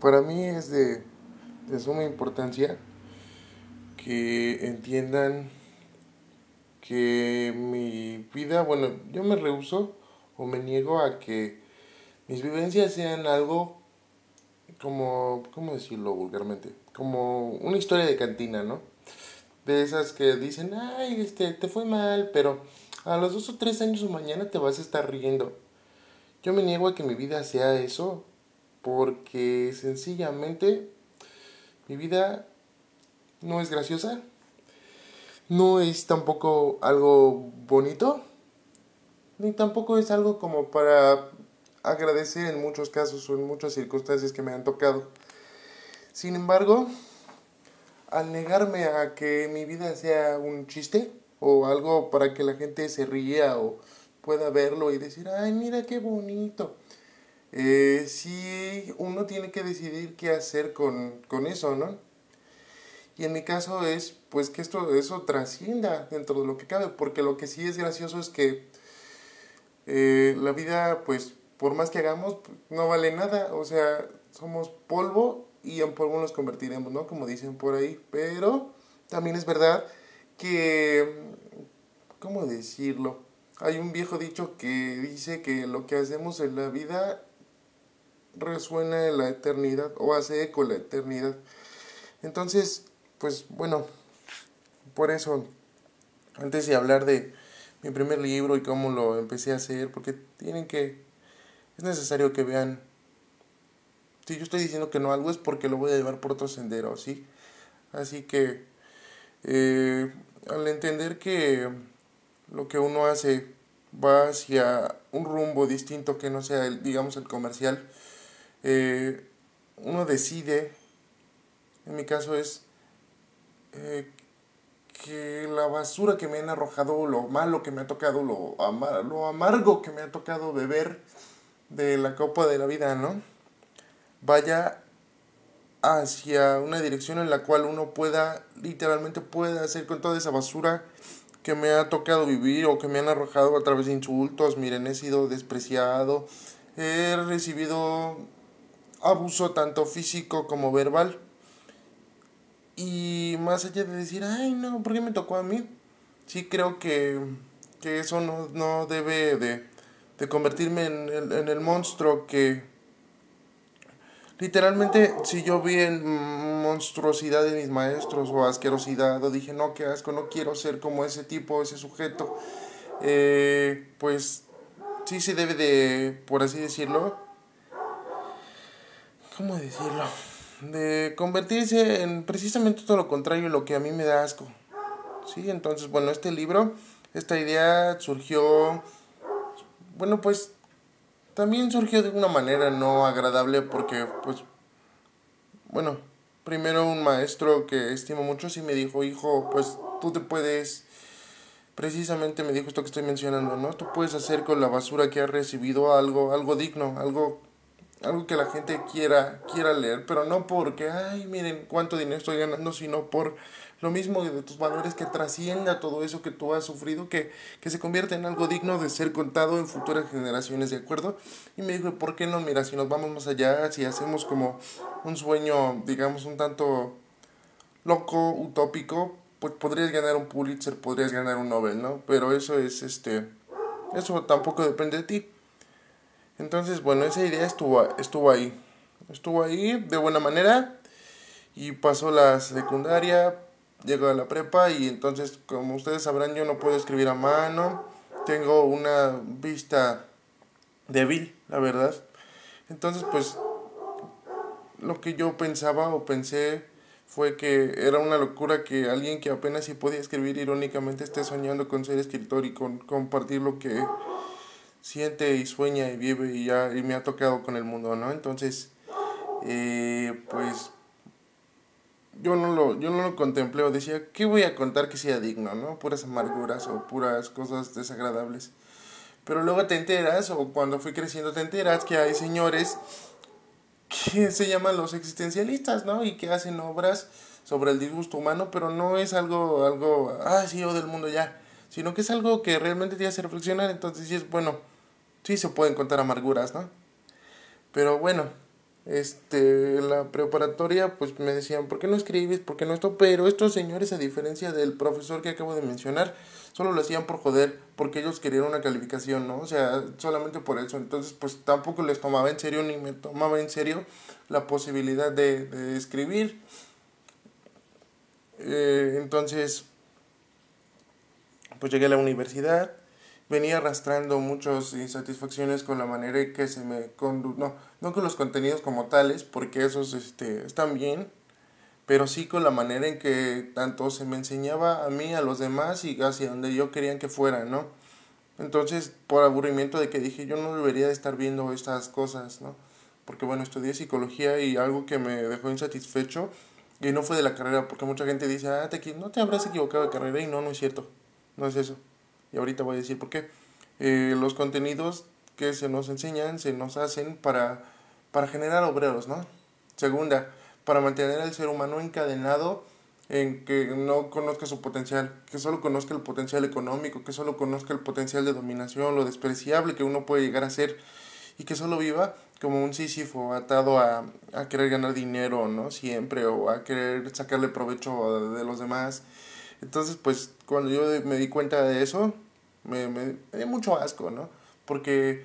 para mí es de, de suma importancia que entiendan que mi vida, bueno, yo me rehuso o me niego a que mis vivencias sean algo como, ¿cómo decirlo vulgarmente? Como una historia de cantina, ¿no? De esas que dicen, ay, este, te fue mal, pero a los dos o tres años o mañana te vas a estar riendo. Yo me niego a que mi vida sea eso, porque sencillamente mi vida no es graciosa, no es tampoco algo bonito, ni tampoco es algo como para agradecer en muchos casos o en muchas circunstancias que me han tocado. Sin embargo, al negarme a que mi vida sea un chiste o algo para que la gente se ría o pueda verlo y decir, ay, mira qué bonito. Eh, sí, uno tiene que decidir qué hacer con, con eso, ¿no? Y en mi caso es, pues, que esto, eso trascienda dentro de lo que cabe, porque lo que sí es gracioso es que eh, la vida, pues, por más que hagamos, no vale nada, o sea, somos polvo y en polvo nos convertiremos, ¿no? Como dicen por ahí, pero también es verdad que, ¿cómo decirlo? Hay un viejo dicho que dice que lo que hacemos en la vida resuena en la eternidad o hace eco en la eternidad. Entonces, pues bueno, por eso, antes de hablar de mi primer libro y cómo lo empecé a hacer, porque tienen que, es necesario que vean, si yo estoy diciendo que no algo es porque lo voy a llevar por otro sendero, ¿sí? Así que, eh, al entender que lo que uno hace va hacia un rumbo distinto que no sea el, digamos, el comercial, eh, uno decide, en mi caso es eh, que la basura que me han arrojado, lo malo que me ha tocado, lo, lo amargo que me ha tocado beber de la copa de la vida, ¿no? Vaya hacia una dirección en la cual uno pueda, literalmente pueda hacer con toda esa basura que me ha tocado vivir o que me han arrojado a través de insultos. Miren, he sido despreciado, he recibido abuso tanto físico como verbal. Y más allá de decir, ay no, ¿por qué me tocó a mí? Sí creo que, que eso no, no debe de, de convertirme en el, en el monstruo que... Literalmente, si yo vi en monstruosidad de mis maestros o asquerosidad o dije, no, qué asco, no quiero ser como ese tipo, ese sujeto, eh, pues sí se debe de, por así decirlo, ¿cómo decirlo? De convertirse en precisamente todo lo contrario, lo que a mí me da asco. Sí, entonces, bueno, este libro, esta idea surgió, bueno, pues también surgió de una manera no agradable porque, pues, bueno, primero un maestro que estimo mucho sí me dijo, hijo, pues tú te puedes, precisamente me dijo esto que estoy mencionando, ¿no? Tú puedes hacer con la basura que has recibido algo, algo digno, algo algo que la gente quiera, quiera leer, pero no porque, ay, miren cuánto dinero estoy ganando, sino por lo mismo de tus valores que trascienda todo eso que tú has sufrido, que, que se convierte en algo digno de ser contado en futuras generaciones, ¿de acuerdo? Y me dijo, ¿por qué no? Mira, si nos vamos más allá, si hacemos como un sueño, digamos, un tanto loco, utópico, pues podrías ganar un Pulitzer, podrías ganar un Nobel, ¿no? Pero eso es, este, eso tampoco depende de ti entonces, bueno, esa idea estuvo, estuvo ahí. Estuvo ahí de buena manera y pasó la secundaria, llegó a la prepa y entonces, como ustedes sabrán, yo no puedo escribir a mano. Tengo una vista débil, la verdad. Entonces, pues, lo que yo pensaba o pensé fue que era una locura que alguien que apenas si podía escribir irónicamente esté soñando con ser escritor y con compartir lo que siente y sueña y vive y ya y me ha tocado con el mundo, ¿no? Entonces, eh, pues yo no lo yo no lo contemplé o decía, ¿qué voy a contar que sea digno, no? Puras amarguras o puras cosas desagradables. Pero luego te enteras o cuando fui creciendo te enteras que hay señores que se llaman los existencialistas, ¿no? Y que hacen obras sobre el disgusto humano, pero no es algo algo, ah, sí, yo del mundo ya, sino que es algo que realmente te hace reflexionar, entonces sí es bueno sí se pueden contar amarguras, ¿no? Pero bueno, este, la preparatoria, pues me decían, ¿por qué no escribes? ¿Por qué no esto? Pero estos señores, a diferencia del profesor que acabo de mencionar, solo lo hacían por joder, porque ellos querían una calificación, ¿no? O sea, solamente por eso. Entonces, pues tampoco les tomaba en serio ni me tomaba en serio la posibilidad de, de escribir. Eh, entonces, pues llegué a la universidad venía arrastrando muchas insatisfacciones con la manera en que se me condu no, no con los contenidos como tales, porque esos este, están bien, pero sí con la manera en que tanto se me enseñaba a mí, a los demás y hacia donde yo quería que fuera, ¿no? Entonces, por aburrimiento de que dije, yo no debería de estar viendo estas cosas, ¿no? Porque bueno, estudié psicología y algo que me dejó insatisfecho, y no fue de la carrera, porque mucha gente dice, ah, te, no te habrás equivocado de carrera, y no, no es cierto, no es eso. Y ahorita voy a decir por qué. Eh, los contenidos que se nos enseñan se nos hacen para, para generar obreros, ¿no? Segunda, para mantener al ser humano encadenado en que no conozca su potencial, que solo conozca el potencial económico, que solo conozca el potencial de dominación, lo despreciable que uno puede llegar a ser y que solo viva como un sísifo atado a, a querer ganar dinero, ¿no? Siempre, o a querer sacarle provecho de los demás. Entonces, pues, cuando yo me di cuenta de eso, me, me, dio mucho asco, ¿no? Porque,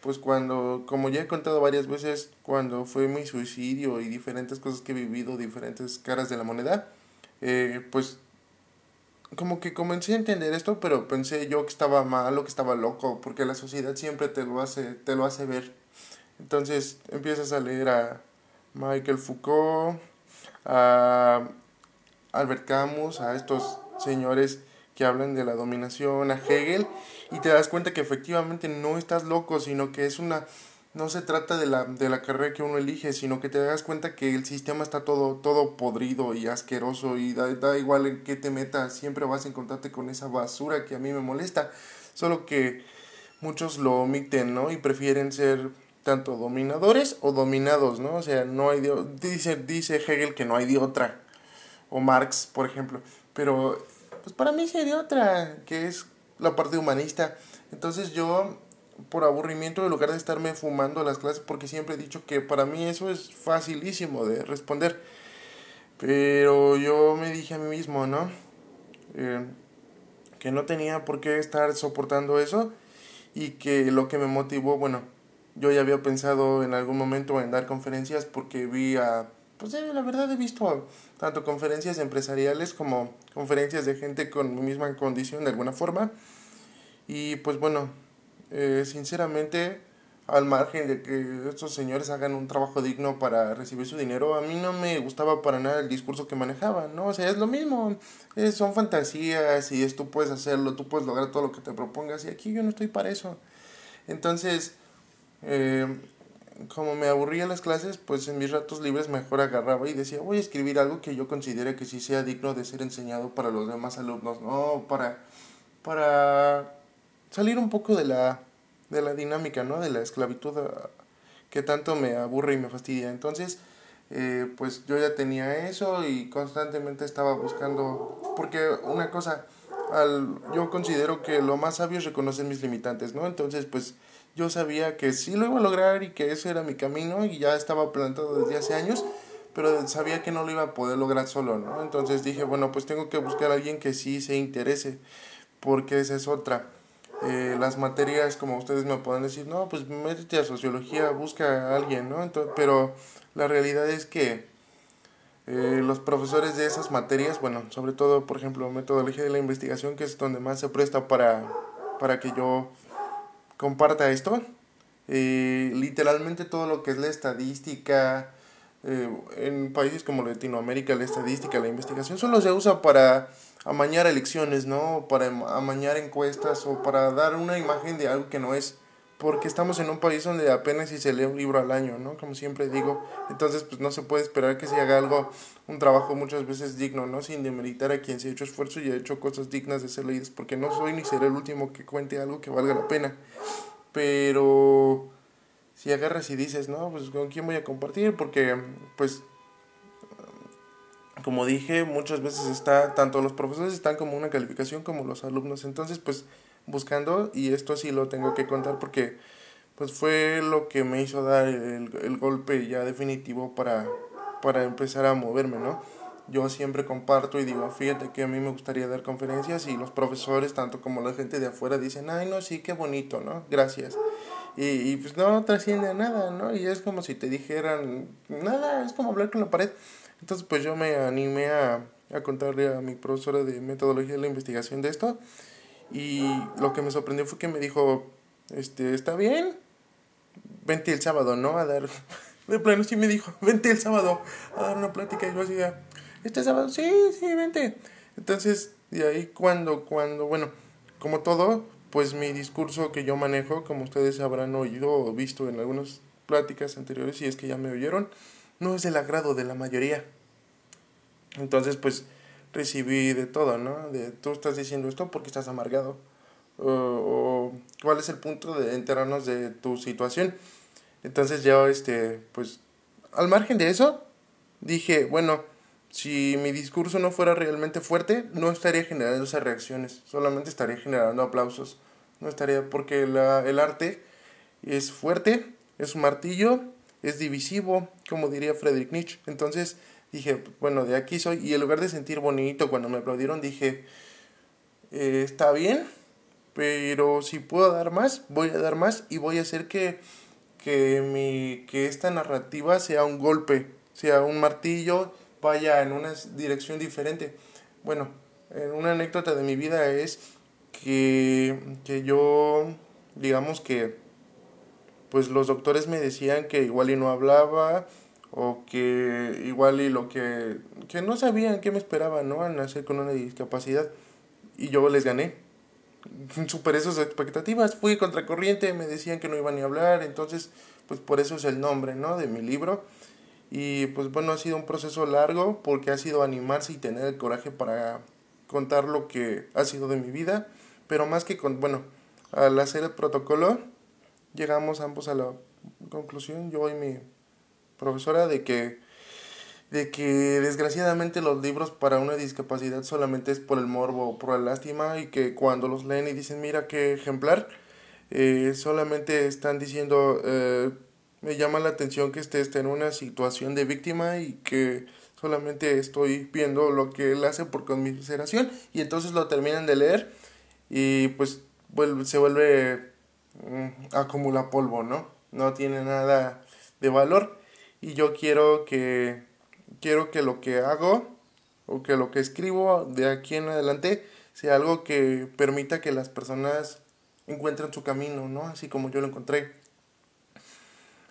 pues cuando, como ya he contado varias veces, cuando fue mi suicidio y diferentes cosas que he vivido, diferentes caras de la moneda, eh, pues como que comencé a entender esto, pero pensé yo que estaba mal o que estaba loco, porque la sociedad siempre te lo hace, te lo hace ver. Entonces empiezas a leer a Michael Foucault, a Albert Camus, a estos señores que hablan de la dominación, a Hegel, y te das cuenta que efectivamente no estás loco, sino que es una no se trata de la, de la carrera que uno elige, sino que te das cuenta que el sistema está todo, todo podrido y asqueroso y da, da igual en qué te metas, siempre vas a encontrarte con esa basura que a mí me molesta. Solo que muchos lo omiten, ¿no? Y prefieren ser tanto dominadores o dominados, ¿no? O sea, no hay de, dice, dice Hegel que no hay de otra. O Marx, por ejemplo. Pero pues para mí sería otra, que es la parte humanista. Entonces yo, por aburrimiento, en lugar de estarme fumando las clases, porque siempre he dicho que para mí eso es facilísimo de responder. Pero yo me dije a mí mismo, ¿no? Eh, que no tenía por qué estar soportando eso y que lo que me motivó, bueno, yo ya había pensado en algún momento en dar conferencias porque vi a pues eh, la verdad he visto tanto conferencias empresariales como conferencias de gente con mi misma condición de alguna forma. Y pues bueno, eh, sinceramente, al margen de que estos señores hagan un trabajo digno para recibir su dinero, a mí no me gustaba para nada el discurso que manejaban, ¿no? O sea, es lo mismo, son fantasías y es tú puedes hacerlo, tú puedes lograr todo lo que te propongas y aquí yo no estoy para eso. Entonces, eh, como me aburría las clases, pues en mis ratos libres mejor agarraba y decía, voy a escribir algo que yo considere que sí sea digno de ser enseñado para los demás alumnos, ¿no? Para, para salir un poco de la, de la dinámica, ¿no? De la esclavitud ah, que tanto me aburre y me fastidia. Entonces, eh, pues yo ya tenía eso y constantemente estaba buscando, porque una cosa, al, yo considero que lo más sabio es reconocer mis limitantes, ¿no? Entonces, pues yo sabía que sí lo iba a lograr y que ese era mi camino y ya estaba plantado desde hace años, pero sabía que no lo iba a poder lograr solo, ¿no? Entonces dije, bueno, pues tengo que buscar a alguien que sí se interese, porque esa es otra. Eh, las materias, como ustedes me pueden decir, no, pues métete a sociología, busca a alguien, ¿no? Entonces, pero la realidad es que eh, los profesores de esas materias, bueno, sobre todo, por ejemplo, metodología de la investigación, que es donde más se presta para, para que yo comparta esto. Eh, literalmente todo lo que es la estadística, eh, en países como Latinoamérica, la estadística, la investigación, solo se usa para amañar elecciones, ¿no? Para amañar encuestas o para dar una imagen de algo que no es. Porque estamos en un país donde apenas si se lee un libro al año, ¿no? Como siempre digo. Entonces, pues no se puede esperar que se haga algo, un trabajo muchas veces digno, ¿no? Sin demeritar a quien se ha hecho esfuerzo y ha hecho cosas dignas de ser leídas. Porque no soy ni seré el último que cuente algo que valga la pena. Pero si agarras y dices, no, pues con quién voy a compartir, porque pues como dije, muchas veces está, tanto los profesores están como una calificación como los alumnos, entonces pues buscando, y esto sí lo tengo que contar porque pues fue lo que me hizo dar el, el golpe ya definitivo para, para empezar a moverme, ¿no? Yo siempre comparto y digo, fíjate que a mí me gustaría dar conferencias y los profesores, tanto como la gente de afuera, dicen, ay, no, sí, qué bonito, ¿no? Gracias. Y, y pues no trasciende a nada, ¿no? Y es como si te dijeran, nada, es como hablar con la pared. Entonces, pues yo me animé a, a contarle a mi profesora de metodología de la investigación de esto. Y lo que me sorprendió fue que me dijo, este, está bien, vente el sábado, ¿no? A dar, de plano sí me dijo, vente el sábado a dar una plática. Y yo decía, este sábado, sí, sí, vente. Entonces, de ahí cuando, cuando, bueno, como todo, pues mi discurso que yo manejo, como ustedes habrán oído o visto en algunas pláticas anteriores, si es que ya me oyeron, no es del agrado de la mayoría. Entonces, pues recibí de todo, ¿no? De tú estás diciendo esto porque estás amargado. O, o cuál es el punto de enterarnos de tu situación. Entonces yo, este, pues, al margen de eso, dije, bueno, si mi discurso no fuera realmente fuerte, no estaría generando esas reacciones, solamente estaría generando aplausos. No estaría, porque la, el arte es fuerte, es un martillo, es divisivo, como diría Friedrich Nietzsche. Entonces dije, bueno, de aquí soy. Y en lugar de sentir bonito cuando me aplaudieron, dije, eh, está bien, pero si puedo dar más, voy a dar más y voy a hacer que, que, mi, que esta narrativa sea un golpe, sea un martillo vaya en una dirección diferente. Bueno, una anécdota de mi vida es que, que yo, digamos que, pues los doctores me decían que igual y no hablaba o que igual y lo que, que no sabían qué me esperaba, ¿no? Al nacer con una discapacidad y yo les gané. Superé sus expectativas, fui contracorriente, me decían que no iban ni a hablar, entonces, pues por eso es el nombre, ¿no? De mi libro y pues bueno, ha sido un proceso largo porque ha sido animarse y tener el coraje para contar lo que ha sido de mi vida. Pero más que con, bueno, al hacer el protocolo, llegamos ambos a la conclusión, yo y mi profesora, de que, de que desgraciadamente los libros para una discapacidad solamente es por el morbo o por la lástima y que cuando los leen y dicen, mira qué ejemplar, eh, solamente están diciendo... Eh, me llama la atención que esté, esté en una situación de víctima y que solamente estoy viendo lo que él hace por conmiseración y entonces lo terminan de leer y pues vuelve, se vuelve mm, acumula polvo, ¿no? No tiene nada de valor y yo quiero que quiero que lo que hago o que lo que escribo de aquí en adelante sea algo que permita que las personas encuentren su camino, ¿no? Así como yo lo encontré.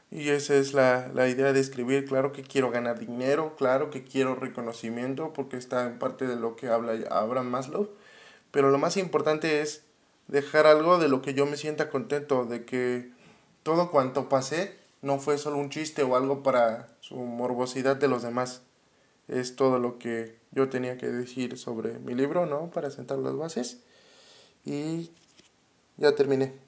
Y esa es la, la, idea de escribir. Claro que quiero ganar dinero, claro que quiero reconocimiento, porque está en parte de lo que habla Abraham Maslow. Pero lo más importante es dejar algo de lo que yo me sienta contento, de que todo cuanto pasé no fue solo un chiste o algo para su morbosidad de los demás. Es todo lo que yo tenía que decir sobre mi libro, ¿no? Para sentar las bases. Y ya terminé.